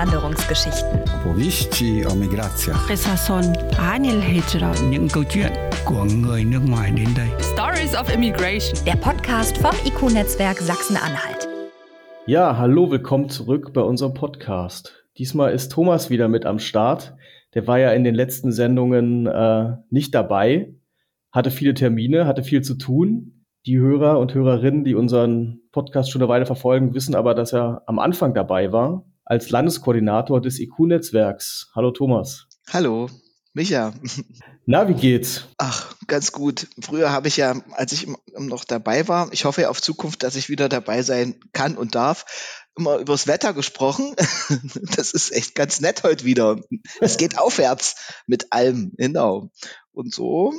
Einwanderungsgeschichten. Powieści o migracja. Resason Anil Hijra. Những câu chuyện của người nước ngoài đến đây. Stories of Immigration. Der Podcast vom IQ-Netzwerk Sachsen-Anhalt. Ja, hallo, willkommen zurück bei unserem Podcast. Diesmal ist Thomas wieder mit am Start. Der war ja in den letzten Sendungen äh, nicht dabei, hatte viele Termine, hatte viel zu tun. Die Hörer und Hörerinnen, die unseren Podcast schon eine Weile verfolgen, wissen aber, dass er am Anfang dabei war als Landeskoordinator des IQ-Netzwerks. Hallo Thomas. Hallo, Micha. Na, wie geht's? Ach, ganz gut. Früher habe ich ja, als ich noch dabei war, ich hoffe auf Zukunft, dass ich wieder dabei sein kann und darf, immer übers Wetter gesprochen. Das ist echt ganz nett heute wieder. Es geht aufwärts mit allem, genau. Und so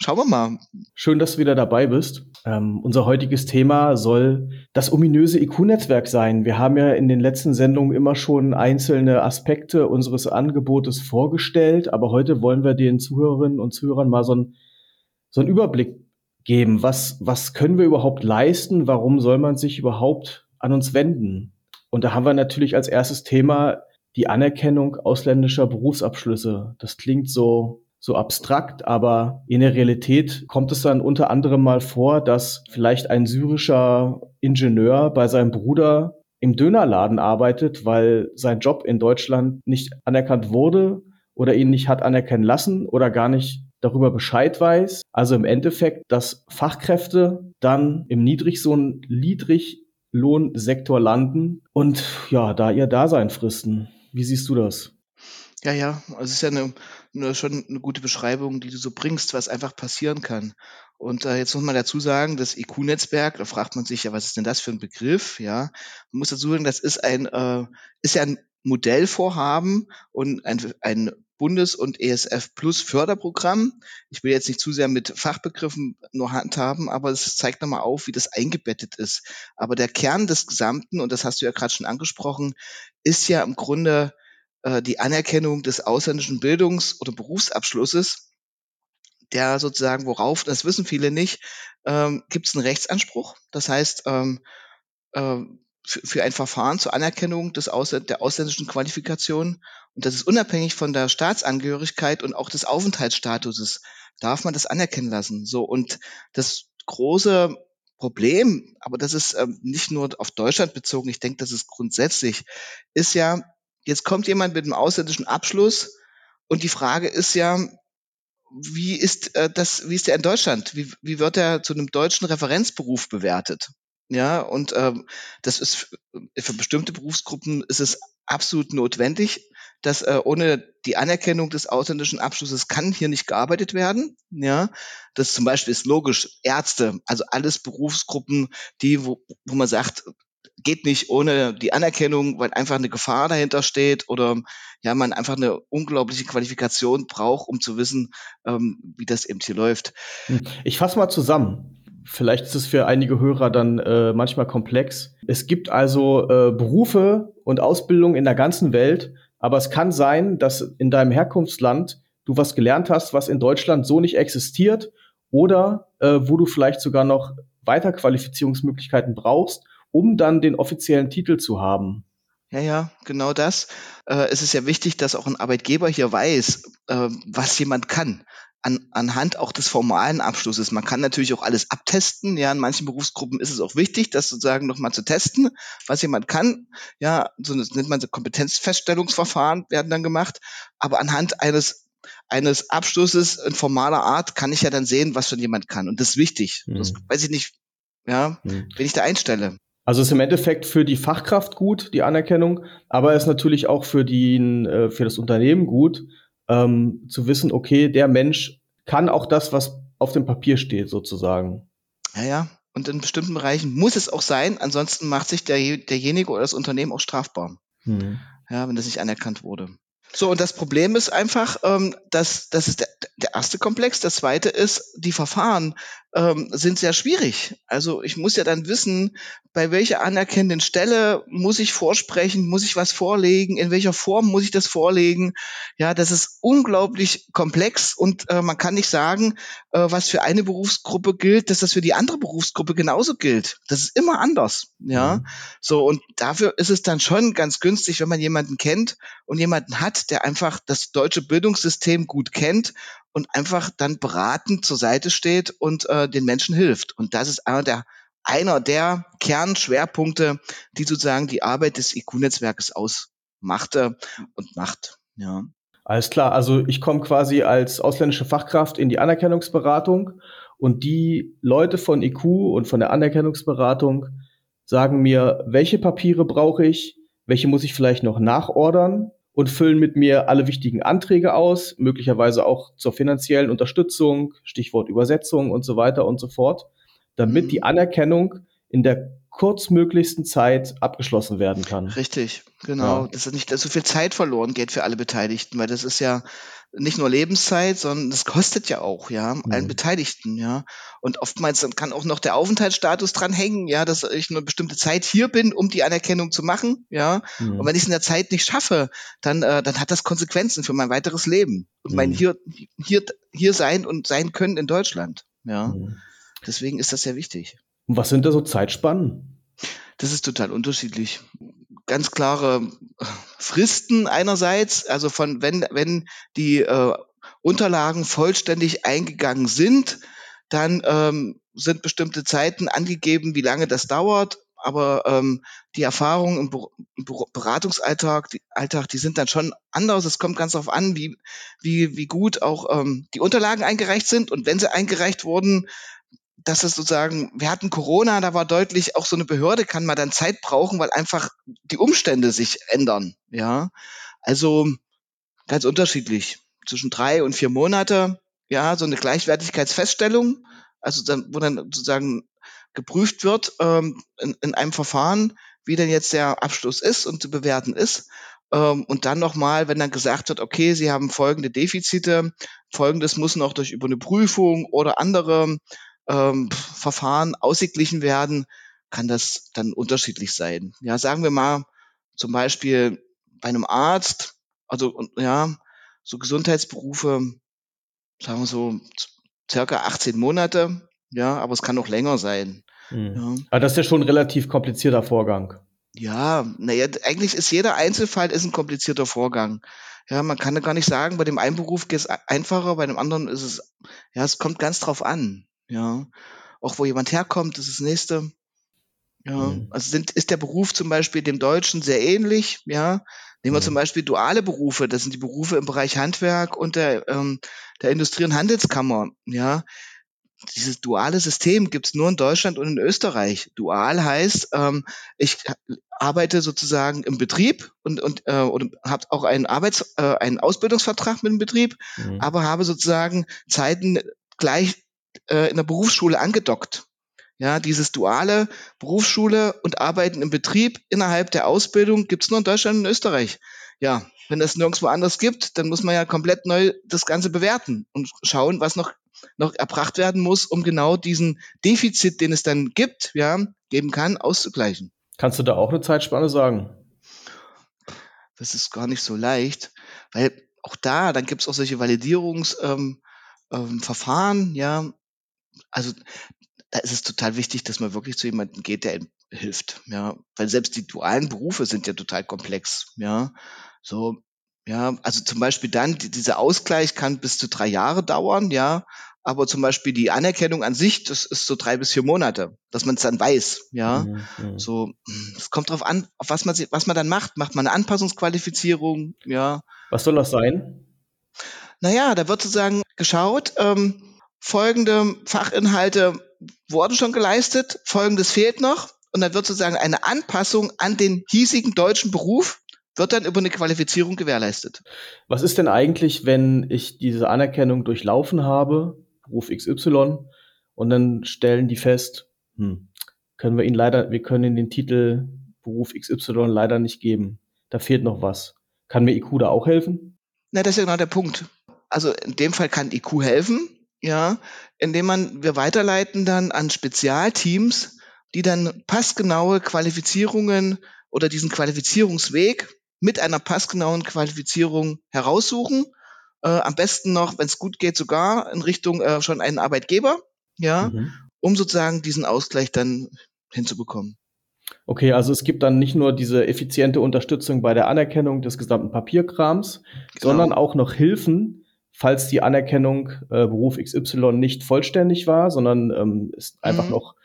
Schauen wir mal. Schön, dass du wieder dabei bist. Ähm, unser heutiges Thema soll das ominöse IQ-Netzwerk sein. Wir haben ja in den letzten Sendungen immer schon einzelne Aspekte unseres Angebotes vorgestellt, aber heute wollen wir den Zuhörerinnen und Zuhörern mal so, ein, so einen Überblick geben. Was, was können wir überhaupt leisten? Warum soll man sich überhaupt an uns wenden? Und da haben wir natürlich als erstes Thema die Anerkennung ausländischer Berufsabschlüsse. Das klingt so so abstrakt, aber in der Realität kommt es dann unter anderem mal vor, dass vielleicht ein syrischer Ingenieur bei seinem Bruder im Dönerladen arbeitet, weil sein Job in Deutschland nicht anerkannt wurde oder ihn nicht hat anerkennen lassen oder gar nicht darüber Bescheid weiß. Also im Endeffekt, dass Fachkräfte dann im Niedriglohn, Niedriglohnsektor landen und ja, da ihr Dasein fristen. Wie siehst du das? Ja, ja, also es ist ja eine, schon eine gute Beschreibung, die du so bringst, was einfach passieren kann. Und äh, jetzt muss man dazu sagen, das IQ-Netzwerk, da fragt man sich ja, was ist denn das für ein Begriff? Ja, man muss dazu sagen, das ist ein, äh, ist ja ein Modellvorhaben und ein, ein Bundes- und ESF Plus Förderprogramm. Ich will jetzt nicht zu sehr mit Fachbegriffen nur handhaben, aber es zeigt nochmal auf, wie das eingebettet ist. Aber der Kern des Gesamten, und das hast du ja gerade schon angesprochen, ist ja im Grunde äh, die Anerkennung des ausländischen Bildungs- oder Berufsabschlusses, der sozusagen, worauf, das wissen viele nicht, ähm, gibt es einen Rechtsanspruch. Das heißt, ähm, äh, für, für ein Verfahren zur Anerkennung des Ausl der ausländischen Qualifikation, und das ist unabhängig von der Staatsangehörigkeit und auch des Aufenthaltsstatuses, darf man das anerkennen lassen. So, und das große Problem, aber das ist ähm, nicht nur auf Deutschland bezogen, ich denke, das ist grundsätzlich, ist ja, Jetzt kommt jemand mit einem ausländischen Abschluss und die Frage ist ja, wie ist äh, das, wie ist der in Deutschland? Wie, wie wird er zu einem deutschen Referenzberuf bewertet? Ja, und ähm, das ist für bestimmte Berufsgruppen ist es absolut notwendig, dass äh, ohne die Anerkennung des ausländischen Abschlusses kann hier nicht gearbeitet werden. Ja, das zum Beispiel ist logisch. Ärzte, also alles Berufsgruppen, die wo, wo man sagt, geht nicht ohne die Anerkennung, weil einfach eine Gefahr dahinter steht oder ja, man einfach eine unglaubliche Qualifikation braucht, um zu wissen, ähm, wie das eben hier läuft. Hm. Ich fasse mal zusammen. Vielleicht ist es für einige Hörer dann äh, manchmal komplex. Es gibt also äh, Berufe und Ausbildung in der ganzen Welt, aber es kann sein, dass in deinem Herkunftsland du was gelernt hast, was in Deutschland so nicht existiert oder äh, wo du vielleicht sogar noch Weiterqualifizierungsmöglichkeiten brauchst um dann den offiziellen Titel zu haben. Ja, ja, genau das. Äh, es ist ja wichtig, dass auch ein Arbeitgeber hier weiß, äh, was jemand kann. An, anhand auch des formalen Abschlusses. Man kann natürlich auch alles abtesten. Ja, in manchen Berufsgruppen ist es auch wichtig, das sozusagen nochmal zu testen, was jemand kann. Ja, so das nennt man so Kompetenzfeststellungsverfahren werden dann gemacht. Aber anhand eines eines Abschlusses in formaler Art kann ich ja dann sehen, was schon jemand kann. Und das ist wichtig. Mhm. Das weiß ich nicht, ja, mhm. wenn ich da einstelle. Also ist im Endeffekt für die Fachkraft gut, die Anerkennung, aber ist natürlich auch für, die, äh, für das Unternehmen gut, ähm, zu wissen, okay, der Mensch kann auch das, was auf dem Papier steht, sozusagen. Ja, ja. Und in bestimmten Bereichen muss es auch sein, ansonsten macht sich der, derjenige oder das Unternehmen auch strafbar. Mhm. Ja, wenn das nicht anerkannt wurde. So, und das Problem ist einfach, ähm, dass das ist der, der erste Komplex. Der zweite ist, die Verfahren ähm, sind sehr schwierig. Also ich muss ja dann wissen, bei welcher anerkennenden Stelle muss ich vorsprechen, muss ich was vorlegen, in welcher Form muss ich das vorlegen. Ja, das ist unglaublich komplex und äh, man kann nicht sagen, äh, was für eine Berufsgruppe gilt, dass das für die andere Berufsgruppe genauso gilt. Das ist immer anders. Ja, mhm. so und dafür ist es dann schon ganz günstig, wenn man jemanden kennt und jemanden hat, der einfach das deutsche Bildungssystem gut kennt und einfach dann beratend zur Seite steht und äh, den Menschen hilft. Und das ist einer der, einer der Kernschwerpunkte, die sozusagen die Arbeit des IQ-Netzwerkes ausmachte und macht. Ja. Alles klar, also ich komme quasi als ausländische Fachkraft in die Anerkennungsberatung und die Leute von IQ und von der Anerkennungsberatung sagen mir, welche Papiere brauche ich, welche muss ich vielleicht noch nachordern und füllen mit mir alle wichtigen Anträge aus, möglicherweise auch zur finanziellen Unterstützung, Stichwort Übersetzung und so weiter und so fort, damit mhm. die Anerkennung in der kurzmöglichsten Zeit abgeschlossen werden kann. Richtig, genau. Ja. Dass nicht so viel Zeit verloren geht für alle Beteiligten, weil das ist ja nicht nur Lebenszeit, sondern das kostet ja auch, ja, mhm. allen Beteiligten, ja. Und oftmals kann auch noch der Aufenthaltsstatus dran hängen, ja, dass ich nur eine bestimmte Zeit hier bin, um die Anerkennung zu machen, ja. Mhm. Und wenn ich es in der Zeit nicht schaffe, dann, äh, dann hat das Konsequenzen für mein weiteres Leben und mein mhm. hier, hier, hier sein und sein können in Deutschland, ja. Mhm. Deswegen ist das sehr wichtig. Und was sind da so Zeitspannen? Das ist total unterschiedlich ganz klare Fristen einerseits, also von wenn, wenn die äh, Unterlagen vollständig eingegangen sind, dann ähm, sind bestimmte Zeiten angegeben, wie lange das dauert. Aber ähm, die Erfahrungen im, im Beratungsalltag, die, Alltag, die sind dann schon anders. Es kommt ganz darauf an, wie, wie, wie gut auch ähm, die Unterlagen eingereicht sind. Und wenn sie eingereicht wurden, dass es sozusagen, wir hatten Corona, da war deutlich, auch so eine Behörde kann man dann Zeit brauchen, weil einfach die Umstände sich ändern. Ja, also ganz unterschiedlich. Zwischen drei und vier Monate, ja, so eine Gleichwertigkeitsfeststellung, also dann, wo dann sozusagen geprüft wird ähm, in, in einem Verfahren, wie denn jetzt der Abschluss ist und zu bewerten ist. Ähm, und dann nochmal, wenn dann gesagt wird, okay, Sie haben folgende Defizite, folgendes muss noch durch über eine Prüfung oder andere ähm, Verfahren ausgeglichen werden, kann das dann unterschiedlich sein. Ja, sagen wir mal zum Beispiel bei einem Arzt, also ja, so Gesundheitsberufe, sagen wir so circa 18 Monate, ja, aber es kann auch länger sein. Mhm. Ja. Aber das ist ja schon ein relativ komplizierter Vorgang. Ja, naja, eigentlich ist jeder Einzelfall ist ein komplizierter Vorgang. Ja, man kann ja gar nicht sagen, bei dem einen Beruf geht es einfacher, bei dem anderen ist es, ja, es kommt ganz drauf an. Ja. Auch wo jemand herkommt, das ist das nächste. Ja. Mhm. Also sind, ist der Beruf zum Beispiel dem Deutschen sehr ähnlich, ja. Nehmen wir mhm. zum Beispiel duale Berufe, das sind die Berufe im Bereich Handwerk und der, ähm, der Industrie- und Handelskammer, ja. Dieses duale System gibt's nur in Deutschland und in Österreich. Dual heißt, ähm, ich arbeite sozusagen im Betrieb und, und, äh, und habe auch einen Arbeits-, äh, einen Ausbildungsvertrag mit dem Betrieb, mhm. aber habe sozusagen Zeiten gleich äh, in der Berufsschule angedockt. Ja, dieses duale Berufsschule und Arbeiten im Betrieb innerhalb der Ausbildung gibt's nur in Deutschland und in Österreich. Ja, wenn das nirgendwo anders gibt, dann muss man ja komplett neu das Ganze bewerten und schauen, was noch, noch erbracht werden muss, um genau diesen Defizit, den es dann gibt, ja, geben kann, auszugleichen. Kannst du da auch eine Zeitspanne sagen? Das ist gar nicht so leicht, weil auch da, dann gibt's auch solche Validierungsverfahren, ähm, ähm, ja, also da ist es total wichtig, dass man wirklich zu jemandem geht, der ihm hilft, ja, weil selbst die dualen Berufe sind ja total komplex, ja, so, ja, also zum Beispiel dann, die, dieser Ausgleich kann bis zu drei Jahre dauern, ja, aber zum Beispiel die Anerkennung an sich, das ist so drei bis vier Monate, dass man es dann weiß, ja, mhm, mhm. so, es kommt drauf an, auf was man, was man dann macht, macht man eine Anpassungsqualifizierung, ja. Was soll das sein? Naja, da wird sozusagen geschaut, ähm, folgende Fachinhalte wurden schon geleistet, folgendes fehlt noch. Und dann wird sozusagen eine Anpassung an den hiesigen deutschen Beruf wird dann über eine Qualifizierung gewährleistet. Was ist denn eigentlich, wenn ich diese Anerkennung durchlaufen habe, Beruf XY, und dann stellen die fest, hm, können wir ihn leider, wir können den Titel Beruf XY leider nicht geben. Da fehlt noch was. Kann mir IQ da auch helfen? Na, das ist ja genau der Punkt. Also in dem Fall kann IQ helfen, ja, indem man wir weiterleiten dann an Spezialteams, die dann passgenaue Qualifizierungen oder diesen Qualifizierungsweg mit einer passgenauen Qualifizierung heraussuchen. Äh, am besten noch, wenn es gut geht, sogar in Richtung äh, schon einen Arbeitgeber, ja, mhm. um sozusagen diesen Ausgleich dann hinzubekommen. Okay, also es gibt dann nicht nur diese effiziente Unterstützung bei der Anerkennung des gesamten Papierkrams, genau. sondern auch noch Hilfen, falls die Anerkennung äh, Beruf XY nicht vollständig war, sondern ähm, ist einfach mhm. noch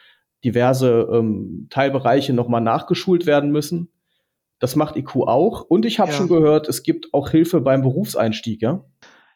diverse ähm, Teilbereiche nochmal nachgeschult werden müssen. Das macht IQ auch. Und ich habe ja. schon gehört, es gibt auch Hilfe beim Berufseinstieg, ja?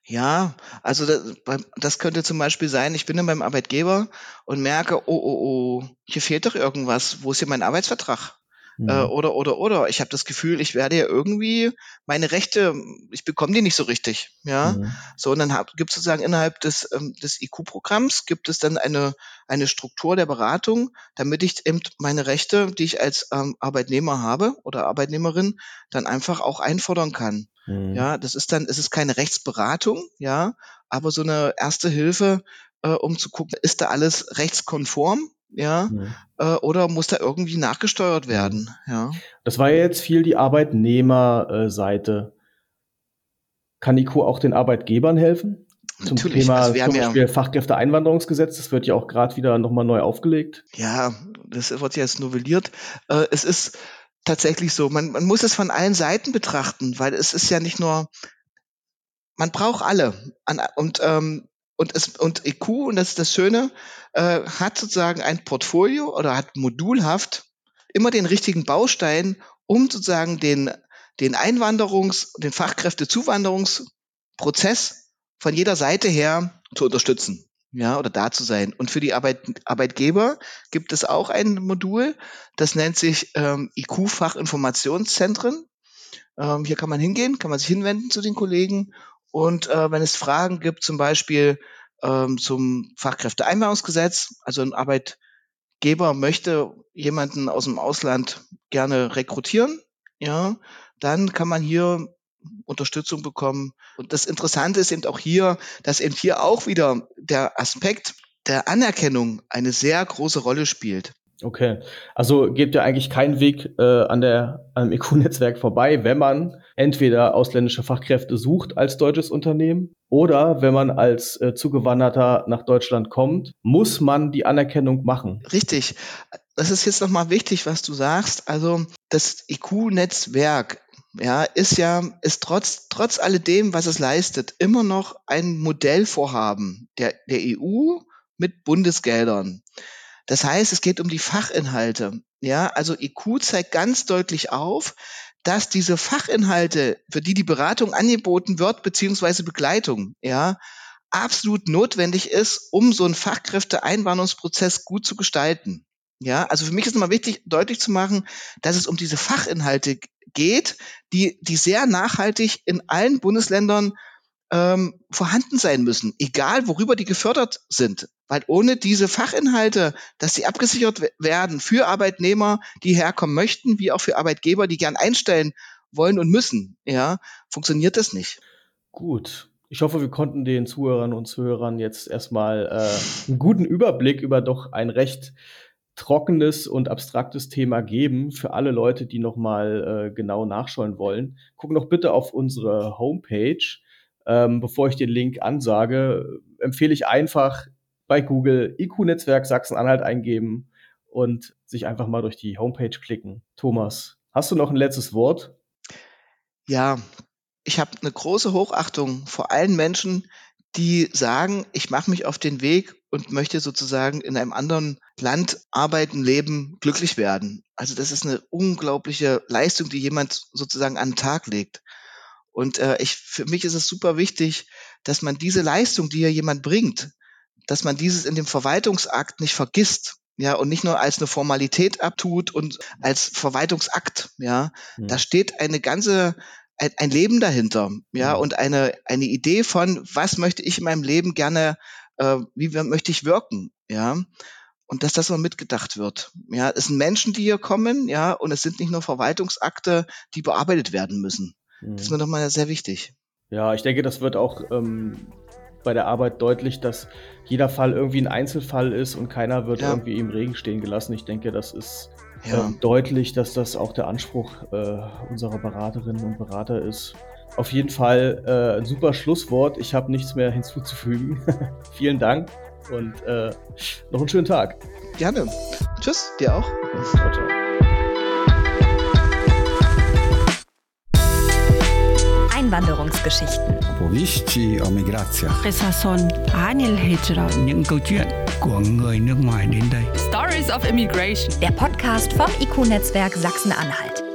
Ja, also das, das, könnte zum Beispiel sein, ich bin dann beim Arbeitgeber und merke, oh, oh, oh, hier fehlt doch irgendwas. Wo ist hier mein Arbeitsvertrag? Mhm. Äh, oder, oder, oder. Ich habe das Gefühl, ich werde ja irgendwie meine Rechte, ich bekomme die nicht so richtig. Ja. Mhm. So, und dann gibt es sozusagen innerhalb des, ähm, des IQ-Programms gibt es dann eine, eine Struktur der Beratung, damit ich eben meine Rechte, die ich als ähm, Arbeitnehmer habe oder Arbeitnehmerin, dann einfach auch einfordern kann. Mhm. Ja, das ist dann, es ist keine Rechtsberatung, ja, aber so eine erste Hilfe, äh, um zu gucken, ist da alles rechtskonform? Ja, mhm. äh, oder muss da irgendwie nachgesteuert mhm. werden, ja. Das war ja jetzt viel die Arbeitnehmerseite. Kann IQ auch den Arbeitgebern helfen? Zum Natürlich. Thema also zum Beispiel ja, Fachkräfteeinwanderungsgesetz, das wird ja auch gerade wieder nochmal neu aufgelegt. Ja, das wird jetzt novelliert. Äh, es ist tatsächlich so, man, man muss es von allen Seiten betrachten, weil es ist ja nicht nur, man braucht alle. und ähm, und, es, und EQ, und das ist das Schöne, äh, hat sozusagen ein Portfolio oder hat modulhaft immer den richtigen Baustein, um sozusagen den, den Einwanderungs-, den Fachkräftezuwanderungsprozess von jeder Seite her zu unterstützen. Ja, oder da zu sein. Und für die Arbeit, Arbeitgeber gibt es auch ein Modul, das nennt sich ähm, IQ-Fachinformationszentren. Ähm, hier kann man hingehen, kann man sich hinwenden zu den Kollegen und äh, wenn es Fragen gibt, zum Beispiel ähm, zum Fachkräfteeinwanderungsgesetz, also ein Arbeitgeber möchte jemanden aus dem Ausland gerne rekrutieren, ja, dann kann man hier Unterstützung bekommen. Und das Interessante ist eben auch hier, dass eben hier auch wieder der Aspekt der Anerkennung eine sehr große Rolle spielt. Okay, also geht ja eigentlich kein Weg äh, an der am EQ-Netzwerk vorbei, wenn man entweder ausländische Fachkräfte sucht als deutsches Unternehmen oder wenn man als äh, Zugewanderter nach Deutschland kommt, muss man die Anerkennung machen. Richtig. Das ist jetzt nochmal wichtig, was du sagst. Also das EQ-Netzwerk ja, ist ja, ist trotz, trotz alledem, was es leistet, immer noch ein Modellvorhaben der, der EU mit Bundesgeldern. Das heißt, es geht um die Fachinhalte. Ja, also IQ zeigt ganz deutlich auf, dass diese Fachinhalte, für die die Beratung angeboten wird, beziehungsweise Begleitung, ja, absolut notwendig ist, um so einen Fachkräfteeinwanderungsprozess gut zu gestalten. Ja, also für mich ist immer wichtig, deutlich zu machen, dass es um diese Fachinhalte geht, die, die sehr nachhaltig in allen Bundesländern ähm, vorhanden sein müssen, egal worüber die gefördert sind. Weil ohne diese Fachinhalte, dass sie abgesichert werden für Arbeitnehmer, die herkommen möchten, wie auch für Arbeitgeber, die gern einstellen wollen und müssen, ja, funktioniert das nicht. Gut. Ich hoffe, wir konnten den Zuhörern und Zuhörern jetzt erstmal äh, einen guten Überblick über doch ein recht trockenes und abstraktes Thema geben für alle Leute, die nochmal äh, genau nachschauen wollen. Gucken doch bitte auf unsere Homepage ähm, bevor ich den Link ansage, empfehle ich einfach bei Google IQ-Netzwerk Sachsen-Anhalt eingeben und sich einfach mal durch die Homepage klicken. Thomas, hast du noch ein letztes Wort? Ja, ich habe eine große Hochachtung vor allen Menschen, die sagen, ich mache mich auf den Weg und möchte sozusagen in einem anderen Land arbeiten, leben, glücklich werden. Also das ist eine unglaubliche Leistung, die jemand sozusagen an den Tag legt. Und äh, ich, für mich ist es super wichtig, dass man diese Leistung, die ja jemand bringt, dass man dieses in dem Verwaltungsakt nicht vergisst. Ja, und nicht nur als eine Formalität abtut und als Verwaltungsakt, ja. Mhm. Da steht eine ganze, ein, ein Leben dahinter, ja, mhm. und eine, eine Idee von, was möchte ich in meinem Leben gerne, äh, wie möchte ich wirken, ja und dass das mal mitgedacht wird. Ja, es sind Menschen, die hier kommen, ja, und es sind nicht nur Verwaltungsakte, die bearbeitet werden müssen. Das ist mir mhm. nochmal sehr wichtig. Ja, ich denke, das wird auch ähm, bei der Arbeit deutlich, dass jeder Fall irgendwie ein Einzelfall ist und keiner wird Ja. irgendwie im Regen stehen gelassen. Ich denke, das ist Ja. ähm, deutlich, dass das auch der Anspruch äh, unserer Beraterinnen und Berater ist. Auf jeden Fall äh, ein super Schlusswort. Ich habe nichts mehr hinzuzufügen. Vielen Dank und äh, noch einen schönen Tag. Gerne. Tschüss, dir auch. Ciao, ciao. Einwanderungsgeschichten. Opowieści o migracjach. Qissa son Anil Hijra. những câu chuyện của người nước ngoài đến đây Stories of Immigration. Der Podcast vom IQ-Netzwerk Sachsen-Anhalt.